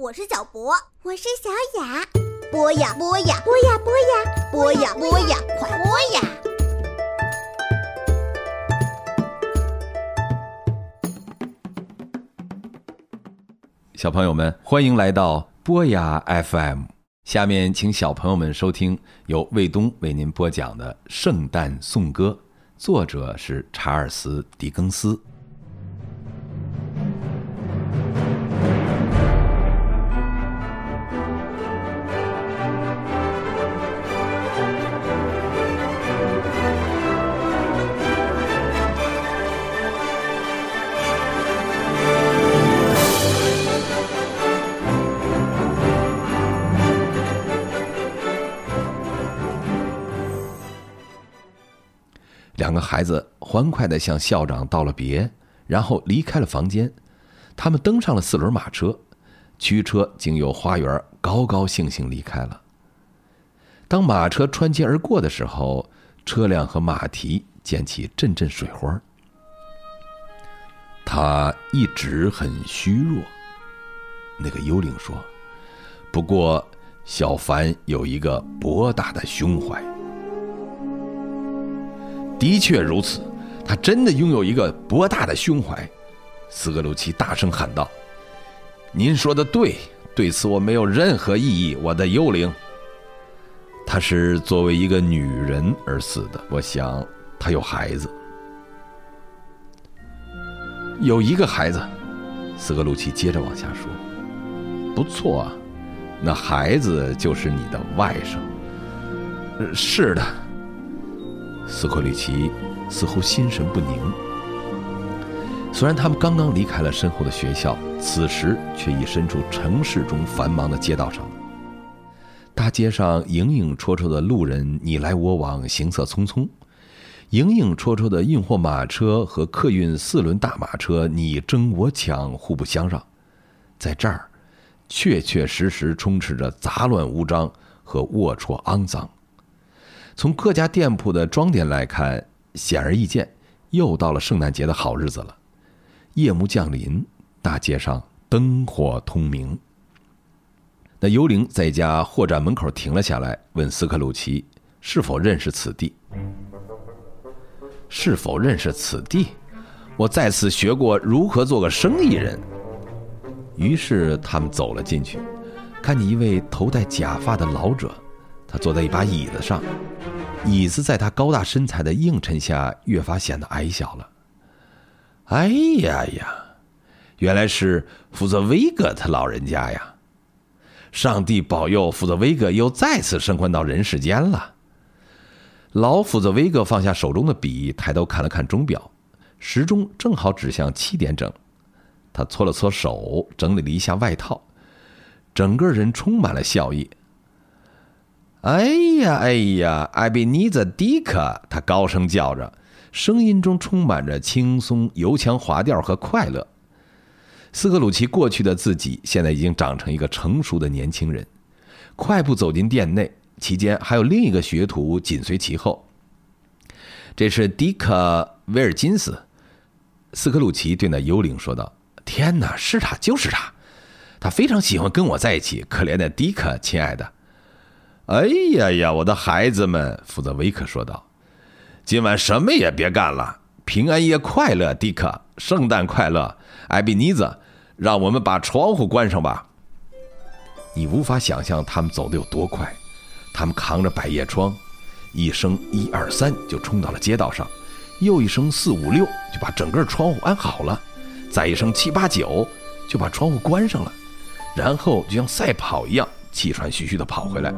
我是小博，我是小雅。播呀播呀播呀播呀播呀播呀，快播呀！小朋友们，欢迎来到播呀 FM。下面请小朋友们收听由卫东为您播讲的《圣诞颂歌》，作者是查尔斯·狄更斯。孩子欢快地向校长道了别，然后离开了房间。他们登上了四轮马车，驱车经由花园，高高兴兴离开了。当马车穿街而过的时候，车辆和马蹄溅起阵阵水花。他一直很虚弱，那个幽灵说：“不过，小凡有一个博大的胸怀。”的确如此，他真的拥有一个博大的胸怀。斯格鲁奇大声喊道：“您说的对，对此我没有任何异议，我的幽灵。她是作为一个女人而死的，我想她有孩子，有一个孩子。”斯格鲁奇接着往下说：“不错啊，那孩子就是你的外甥。”“是的。”斯克里奇似乎心神不宁。虽然他们刚刚离开了身后的学校，此时却已身处城市中繁忙的街道上。大街上影影绰绰的路人你来我往，行色匆匆；影影绰绰的运货马车和客运四轮大马车你争我抢，互不相让。在这儿，确确实实充斥着杂乱无章和龌龊肮脏。从各家店铺的装点来看，显而易见，又到了圣诞节的好日子了。夜幕降临，大街上灯火通明。那幽灵在一家货站门口停了下来，问斯克鲁奇是否认识此地。是否认识此地？我在此学过如何做个生意人。于是他们走了进去，看见一位头戴假发的老者。他坐在一把椅子上，椅子在他高大身材的映衬下越发显得矮小了。哎呀呀，原来是福泽威格他老人家呀！上帝保佑，福泽威格又再次升官到人世间了。老福泽威格放下手中的笔，抬头看了看钟表，时钟正好指向七点整。他搓了搓手，整理了一下外套，整个人充满了笑意。哎呀，哎呀，艾比尼泽迪克！他高声叫着，声音中充满着轻松、油腔滑调和快乐。斯克鲁奇过去的自己，现在已经长成一个成熟的年轻人，快步走进店内，期间还有另一个学徒紧随其后。这是迪克·威尔金斯。斯克鲁奇对那幽灵说道：“天哪，是他，就是他！他非常喜欢跟我在一起。可怜的迪克，亲爱的。”哎呀呀，我的孩子们，福泽维克说道：“今晚什么也别干了，平安夜快乐，迪克，圣诞快乐，艾比尼兹，让我们把窗户关上吧。”你无法想象他们走的有多快，他们扛着百叶窗，一声一二三就冲到了街道上，又一声四五六就把整个窗户安好了，再一声七八九就把窗户关上了，然后就像赛跑一样气喘吁吁地跑回来。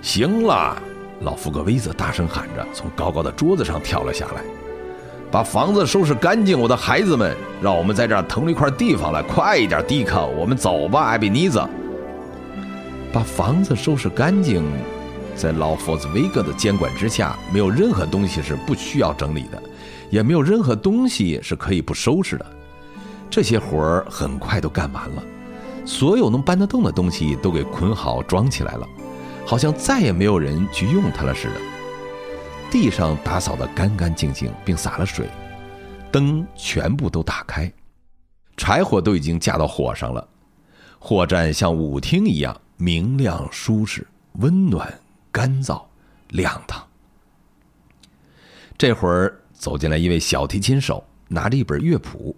行了，老福格威泽大声喊着，从高高的桌子上跳了下来，把房子收拾干净，我的孩子们，让我们在这儿腾出一块地方来，快一点，迪克，我们走吧，艾比尼兹。把房子收拾干净，在老福子威格的监管之下，没有任何东西是不需要整理的，也没有任何东西是可以不收拾的。这些活儿很快都干完了，所有能搬得动的东西都给捆好装起来了。好像再也没有人去用它了似的。地上打扫得干干净净，并洒了水，灯全部都打开，柴火都已经架到火上了。货站像舞厅一样明亮舒适、温暖、干燥、亮堂。这会儿走进来一位小提琴手，拿着一本乐谱，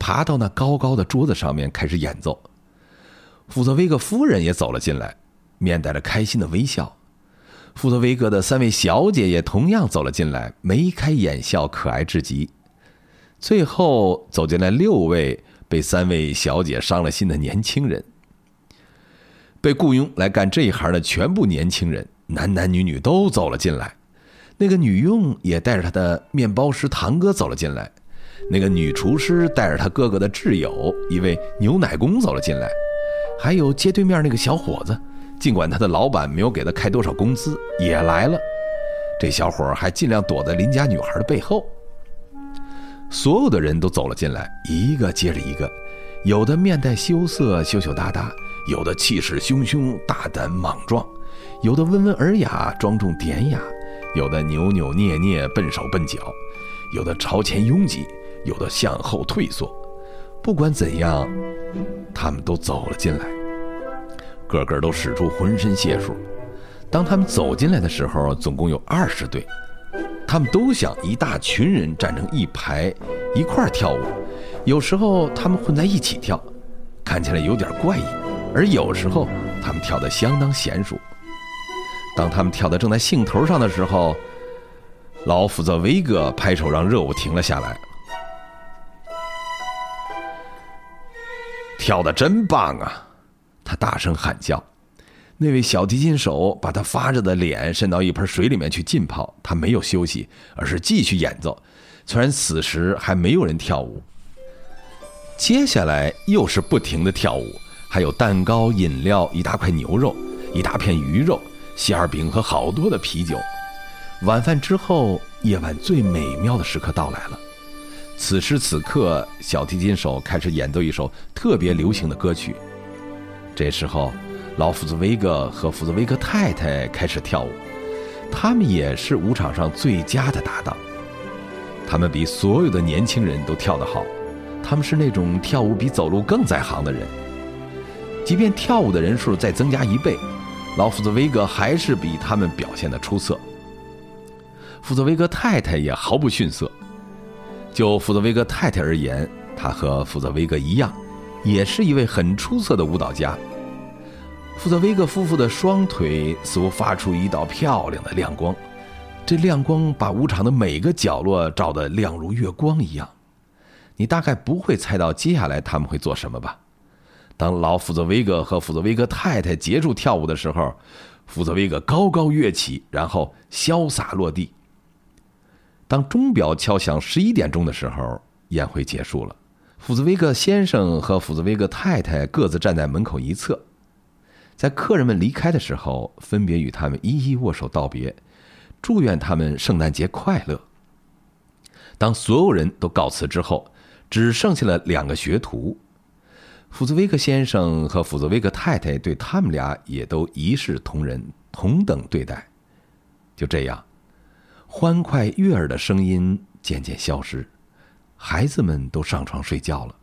爬到那高高的桌子上面开始演奏。福泽威格夫人也走了进来，面带着开心的微笑。福泽威格的三位小姐也同样走了进来，眉开眼笑，可爱至极。最后走进来六位被三位小姐伤了心的年轻人。被雇佣来干这一行的全部年轻人，男男女女都走了进来。那个女佣也带着她的面包师堂哥走了进来。那个女厨师带着她哥哥的挚友一位牛奶工走了进来。还有街对面那个小伙子，尽管他的老板没有给他开多少工资，也来了。这小伙还尽量躲在邻家女孩的背后。所有的人都走了进来，一个接着一个，有的面带羞涩、羞羞答答，有的气势汹汹、大胆莽撞，有的温文尔雅、庄重典雅，有的扭扭捏捏、笨手笨脚，有的朝前拥挤，有的向后退缩。不管怎样。他们都走了进来，个个都使出浑身解数。当他们走进来的时候，总共有二十对，他们都想一大群人站成一排，一块跳舞。有时候他们混在一起跳，看起来有点怪异；而有时候他们跳得相当娴熟。当他们跳得正在兴头上的时候，老福子威哥拍手让热舞停了下来。跳的真棒啊！他大声喊叫。那位小提琴手把他发着的脸伸到一盆水里面去浸泡。他没有休息，而是继续演奏。虽然此时还没有人跳舞。接下来又是不停的跳舞，还有蛋糕、饮料、一大块牛肉、一大片鱼肉、馅儿饼和好多的啤酒。晚饭之后，夜晚最美妙的时刻到来了。此时此刻，小提琴手开始演奏一首特别流行的歌曲。这时候，老福兹威格和福兹威格太太开始跳舞，他们也是舞场上最佳的搭档。他们比所有的年轻人都跳得好，他们是那种跳舞比走路更在行的人。即便跳舞的人数再增加一倍，老福兹威格还是比他们表现的出色。福兹威格太太也毫不逊色。就福泽威格太太而言，她和福泽威格一样，也是一位很出色的舞蹈家。福泽威格夫妇的双腿似乎发出一道漂亮的亮光，这亮光把舞场的每个角落照得亮如月光一样。你大概不会猜到接下来他们会做什么吧？当老福泽威格和福泽威格太太结束跳舞的时候，福泽威格高高跃起，然后潇洒落地。当钟表敲响十一点钟的时候，宴会结束了。斧子威格先生和斧子威格太太各自站在门口一侧，在客人们离开的时候，分别与他们一一握手道别，祝愿他们圣诞节快乐。当所有人都告辞之后，只剩下了两个学徒，斧子威格先生和斧子威格太太对他们俩也都一视同仁，同等对待。就这样。欢快悦耳的声音渐渐消失，孩子们都上床睡觉了。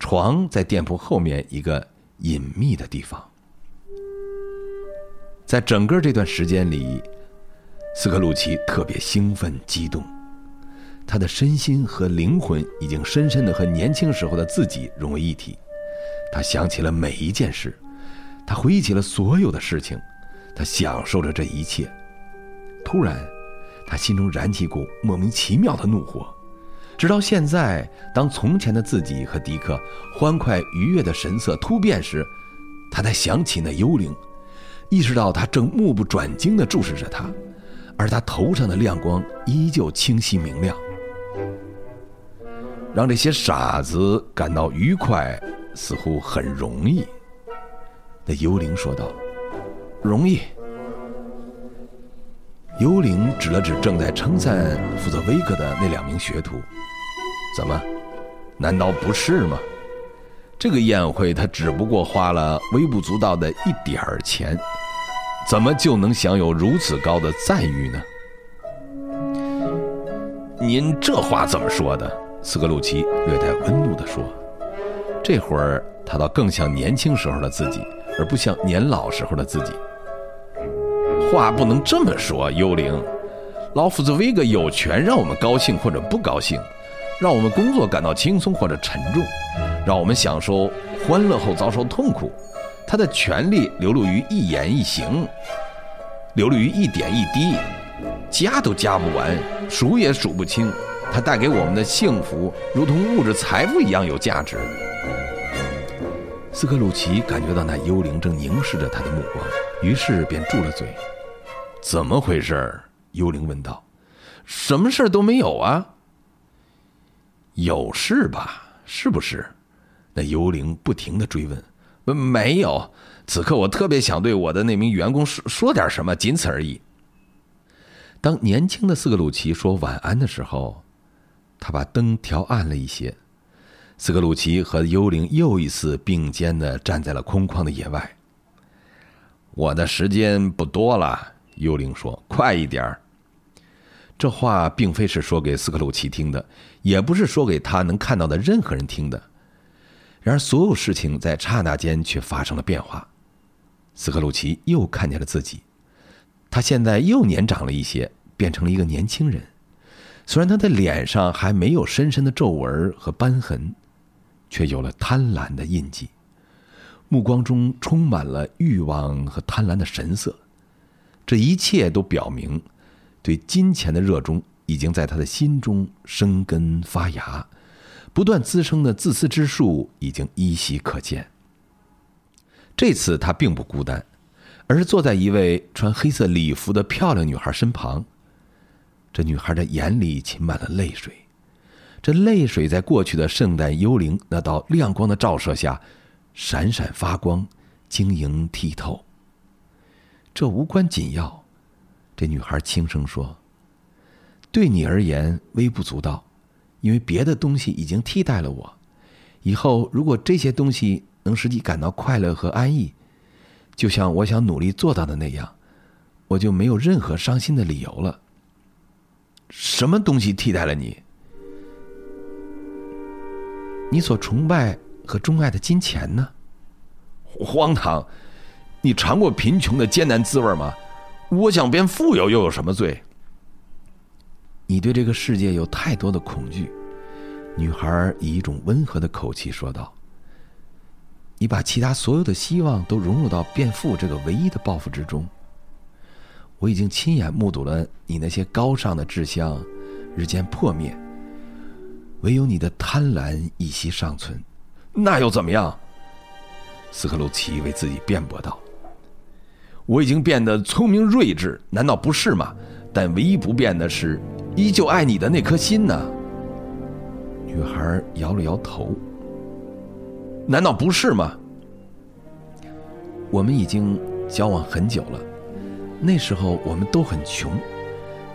床在店铺后面一个隐秘的地方。在整个这段时间里，斯克鲁奇特别兴奋激动，他的身心和灵魂已经深深的和年轻时候的自己融为一体。他想起了每一件事，他回忆起了所有的事情，他享受着这一切。突然。他心中燃起一股莫名其妙的怒火，直到现在，当从前的自己和迪克欢快愉悦的神色突变时，他才想起那幽灵，意识到他正目不转睛地注视着他，而他头上的亮光依旧清晰明亮。让这些傻子感到愉快，似乎很容易。那幽灵说道：“容易。”幽灵指了指正在称赞负责威格的那两名学徒，怎么？难道不是吗？这个宴会他只不过花了微不足道的一点儿钱，怎么就能享有如此高的赞誉呢？您这话怎么说的？斯格鲁奇略带温怒地说：“这会儿他倒更像年轻时候的自己，而不像年老时候的自己。话不能这么说，幽灵。老夫子威格有权让我们高兴或者不高兴，让我们工作感到轻松或者沉重，让我们享受欢乐后遭受痛苦。他的权利流露于一言一行，流露于一点一滴，加都加不完，数也数不清。他带给我们的幸福，如同物质财富一样有价值。斯克鲁奇感觉到那幽灵正凝视着他的目光，于是便住了嘴。怎么回事？幽灵问道。什么事都没有啊。有事吧？是不是？那幽灵不停的追问。没有。此刻我特别想对我的那名员工说说点什么，仅此而已。当年轻的斯克鲁奇说晚安的时候，他把灯调暗了一些。斯克鲁奇和幽灵又一次并肩的站在了空旷的野外。我的时间不多了，幽灵说：“快一点儿。”这话并非是说给斯克鲁奇听的，也不是说给他能看到的任何人听的。然而，所有事情在刹那间却发生了变化。斯克鲁奇又看见了自己，他现在又年长了一些，变成了一个年轻人。虽然他的脸上还没有深深的皱纹和斑痕，却有了贪婪的印记，目光中充满了欲望和贪婪的神色。这一切都表明，对金钱的热衷已经在他的心中生根发芽，不断滋生的自私之树已经依稀可见。这次他并不孤单，而是坐在一位穿黑色礼服的漂亮女孩身旁。这女孩的眼里噙满了泪水，这泪水在过去的圣诞幽灵那道亮光的照射下，闪闪发光，晶莹剔透。这无关紧要，这女孩轻声说：“对你而言微不足道，因为别的东西已经替代了我。以后如果这些东西能使你感到快乐和安逸，就像我想努力做到的那样，我就没有任何伤心的理由了。”什么东西替代了你？你所崇拜和钟爱的金钱呢？荒唐！你尝过贫穷的艰难滋味吗？我想变富有又有什么罪？你对这个世界有太多的恐惧。女孩以一种温和的口气说道：“你把其他所有的希望都融入到变富这个唯一的抱负之中。”我已经亲眼目睹了你那些高尚的志向日渐破灭，唯有你的贪婪一息尚存。那又怎么样？斯克鲁奇为自己辩驳道：“我已经变得聪明睿智，难道不是吗？但唯一不变的是，依旧爱你的那颗心呢。”女孩摇了摇头：“难道不是吗？我们已经交往很久了。”那时候我们都很穷，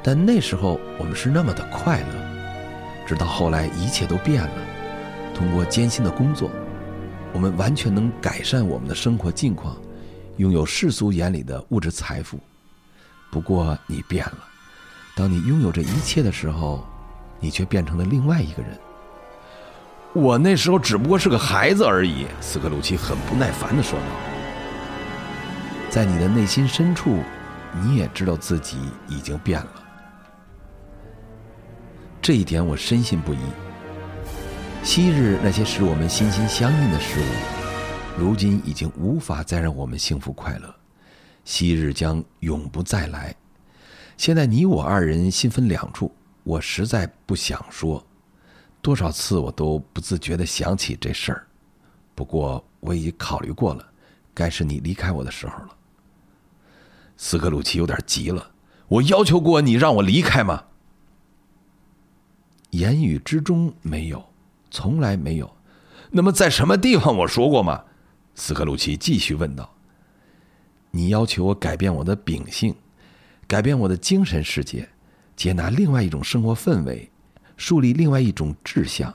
但那时候我们是那么的快乐。直到后来一切都变了，通过艰辛的工作，我们完全能改善我们的生活境况，拥有世俗眼里的物质财富。不过你变了，当你拥有这一切的时候，你却变成了另外一个人。我那时候只不过是个孩子而已。斯克鲁奇很不耐烦的说道：“在你的内心深处。”你也知道自己已经变了，这一点我深信不疑。昔日那些使我们心心相印的事物，如今已经无法再让我们幸福快乐。昔日将永不再来。现在你我二人心分两处，我实在不想说。多少次我都不自觉地想起这事儿，不过我已经考虑过了，该是你离开我的时候了。斯克鲁奇有点急了。我要求过你让我离开吗？言语之中没有，从来没有。那么在什么地方我说过吗？斯克鲁奇继续问道。你要求我改变我的秉性，改变我的精神世界，接纳另外一种生活氛围，树立另外一种志向。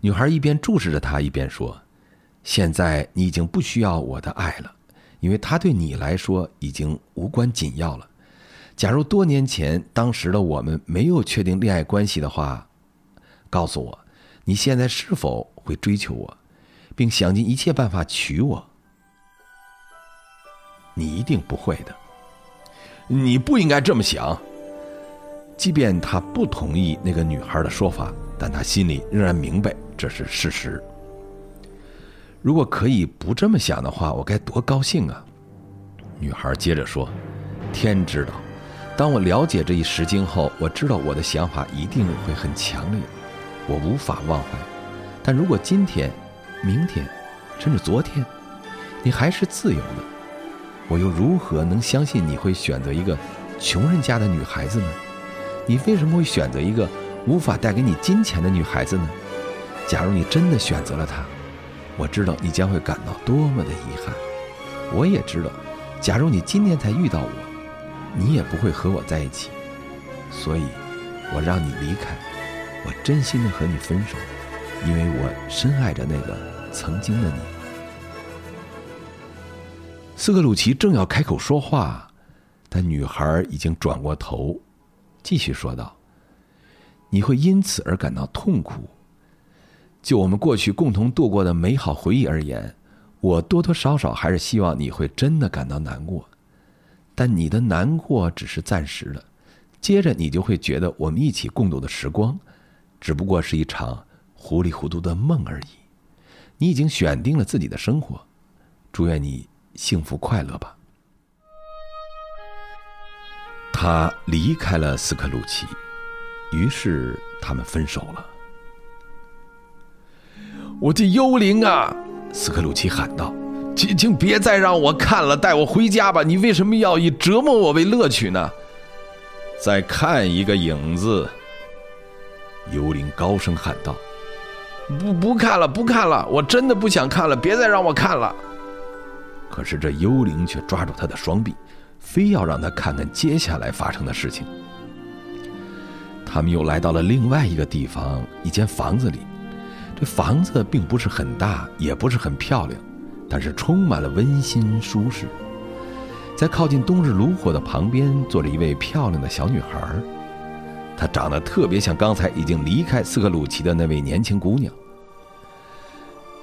女孩一边注视着他，一边说：“现在你已经不需要我的爱了。”因为他对你来说已经无关紧要了。假如多年前当时的我们没有确定恋爱关系的话，告诉我，你现在是否会追求我，并想尽一切办法娶我。你一定不会的。你不应该这么想。即便他不同意那个女孩的说法，但他心里仍然明白这是事实。如果可以不这么想的话，我该多高兴啊！女孩接着说：“天知道，当我了解这一实经后，我知道我的想法一定会很强烈，我无法忘怀。但如果今天、明天，甚至昨天，你还是自由的，我又如何能相信你会选择一个穷人家的女孩子呢？你为什么会选择一个无法带给你金钱的女孩子呢？假如你真的选择了她，我知道你将会感到多么的遗憾。我也知道。”假如你今天才遇到我，你也不会和我在一起，所以，我让你离开，我真心的和你分手，因为我深爱着那个曾经的你。斯克鲁奇正要开口说话，但女孩已经转过头，继续说道：“你会因此而感到痛苦。就我们过去共同度过的美好回忆而言。”我多多少少还是希望你会真的感到难过，但你的难过只是暂时的，接着你就会觉得我们一起共度的时光，只不过是一场糊里糊涂的梦而已。你已经选定了自己的生活，祝愿你幸福快乐吧。他离开了斯克鲁奇，于是他们分手了。我的幽灵啊！斯克鲁奇喊道：“请请别再让我看了，带我回家吧！你为什么要以折磨我为乐趣呢？”再看一个影子，幽灵高声喊道：“不不看了，不看了！我真的不想看了，别再让我看了。”可是这幽灵却抓住他的双臂，非要让他看看接下来发生的事情。他们又来到了另外一个地方，一间房子里。这房子并不是很大，也不是很漂亮，但是充满了温馨舒适。在靠近冬日炉火的旁边，坐着一位漂亮的小女孩，她长得特别像刚才已经离开斯克鲁奇的那位年轻姑娘。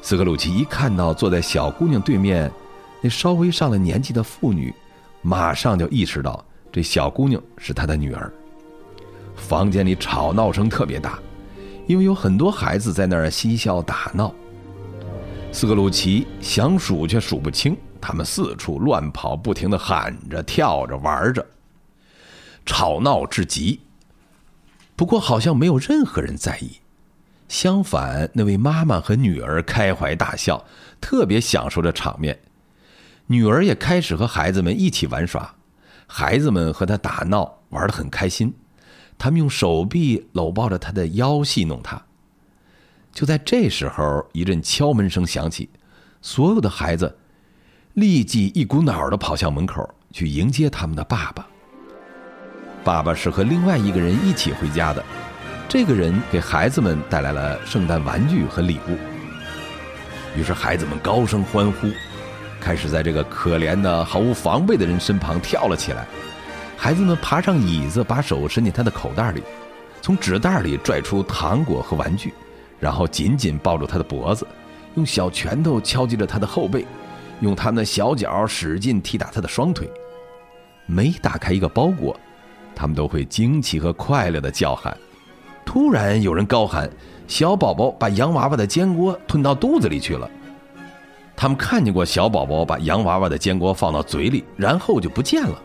斯克鲁奇一看到坐在小姑娘对面那稍微上了年纪的妇女，马上就意识到这小姑娘是他的女儿。房间里吵闹声特别大。因为有很多孩子在那儿嬉笑打闹，斯克鲁奇想数却数不清，他们四处乱跑，不停的喊着、跳着、玩着，吵闹至极。不过好像没有任何人在意，相反，那位妈妈和女儿开怀大笑，特别享受着场面。女儿也开始和孩子们一起玩耍，孩子们和她打闹，玩得很开心。他们用手臂搂抱着她的腰，戏弄她。就在这时候，一阵敲门声响起，所有的孩子立即一股脑的跑向门口去迎接他们的爸爸。爸爸是和另外一个人一起回家的，这个人给孩子们带来了圣诞玩具和礼物。于是孩子们高声欢呼，开始在这个可怜的、毫无防备的人身旁跳了起来。孩子们爬上椅子，把手伸进他的口袋里，从纸袋里拽出糖果和玩具，然后紧紧抱住他的脖子，用小拳头敲击着他的后背，用他那小脚使劲踢打他的双腿。每打开一个包裹，他们都会惊奇和快乐的叫喊。突然，有人高喊：“小宝宝把洋娃娃的煎锅吞到肚子里去了。”他们看见过小宝宝把洋娃娃的煎锅放到嘴里，然后就不见了。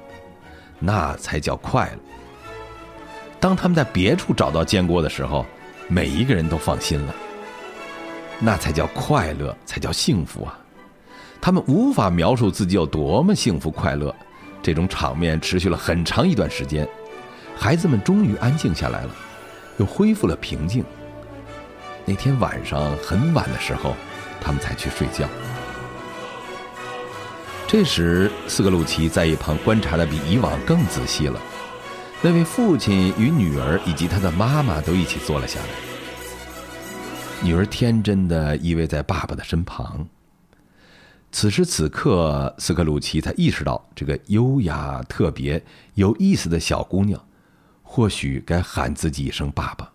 那才叫快乐。当他们在别处找到煎锅的时候，每一个人都放心了。那才叫快乐，才叫幸福啊！他们无法描述自己有多么幸福快乐。这种场面持续了很长一段时间，孩子们终于安静下来了，又恢复了平静。那天晚上很晚的时候，他们才去睡觉。这时，斯克鲁奇在一旁观察的比以往更仔细了。那位父亲与女儿以及他的妈妈都一起坐了下来。女儿天真的依偎在爸爸的身旁。此时此刻，斯克鲁奇才意识到，这个优雅、特别、有意思的小姑娘，或许该喊自己一声“爸爸”，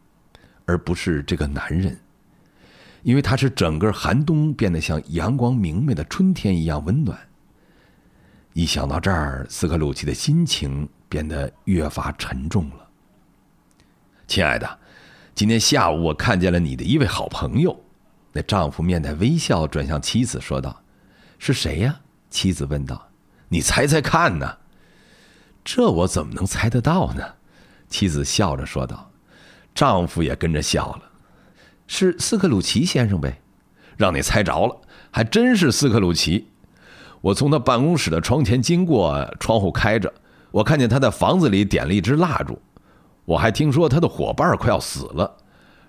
而不是这个男人。因为他是整个寒冬变得像阳光明媚的春天一样温暖。一想到这儿，斯克鲁奇的心情变得越发沉重了。亲爱的，今天下午我看见了你的一位好朋友。那丈夫面带微笑转向妻子说道：“是谁呀？”妻子问道。“你猜猜看呢？”“这我怎么能猜得到呢？”妻子笑着说道。丈夫也跟着笑了。“是斯克鲁奇先生呗？”“让你猜着了，还真是斯克鲁奇。我从他办公室的窗前经过，窗户开着，我看见他在房子里点了一支蜡烛。我还听说他的伙伴快要死了，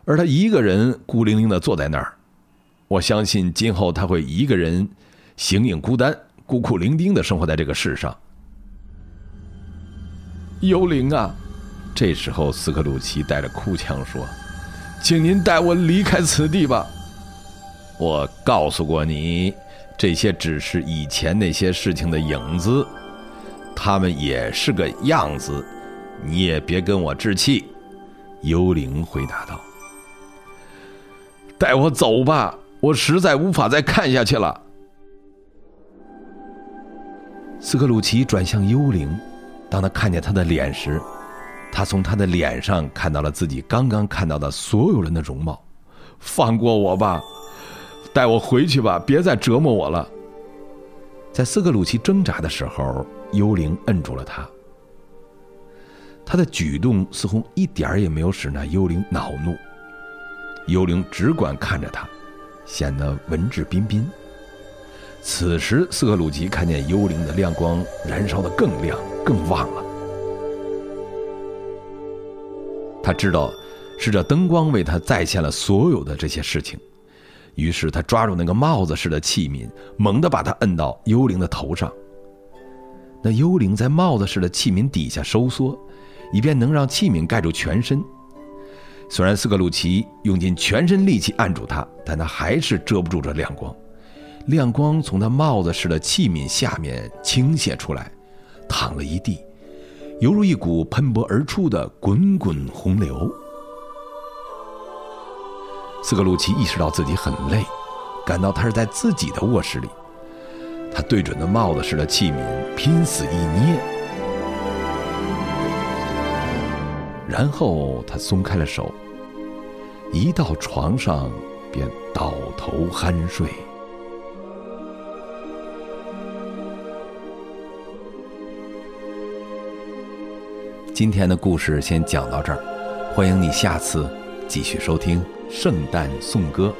而他一个人孤零零的坐在那儿。”我相信今后他会一个人，形影孤单、孤苦伶仃的生活在这个世上。幽灵啊！这时候，斯克鲁奇带着哭腔说：“请您带我离开此地吧。我告诉过你，这些只是以前那些事情的影子，他们也是个样子。你也别跟我置气。”幽灵回答道：“带我走吧。”我实在无法再看下去了。斯克鲁奇转向幽灵，当他看见他的脸时，他从他的脸上看到了自己刚刚看到的所有人的容貌。放过我吧，带我回去吧，别再折磨我了。在斯克鲁奇挣扎的时候，幽灵摁住了他。他的举动似乎一点儿也没有使那幽灵恼怒。幽灵只管看着他。显得文质彬彬。此时，斯克鲁奇看见幽灵的亮光燃烧的更亮、更旺了。他知道，是这灯光为他再现了所有的这些事情。于是，他抓住那个帽子似的器皿，猛地把它摁到幽灵的头上。那幽灵在帽子似的器皿底下收缩，以便能让器皿盖住全身。虽然斯克鲁奇用尽全身力气按住它，但它还是遮不住这亮光。亮光从他帽子似的器皿下面倾泻出来，淌了一地，犹如一股喷薄而出的滚滚洪流。斯克鲁奇意识到自己很累，感到他是在自己的卧室里。他对准那帽子似的器皿，拼死一捏。然后他松开了手，一到床上便倒头酣睡。今天的故事先讲到这儿，欢迎你下次继续收听《圣诞颂歌》。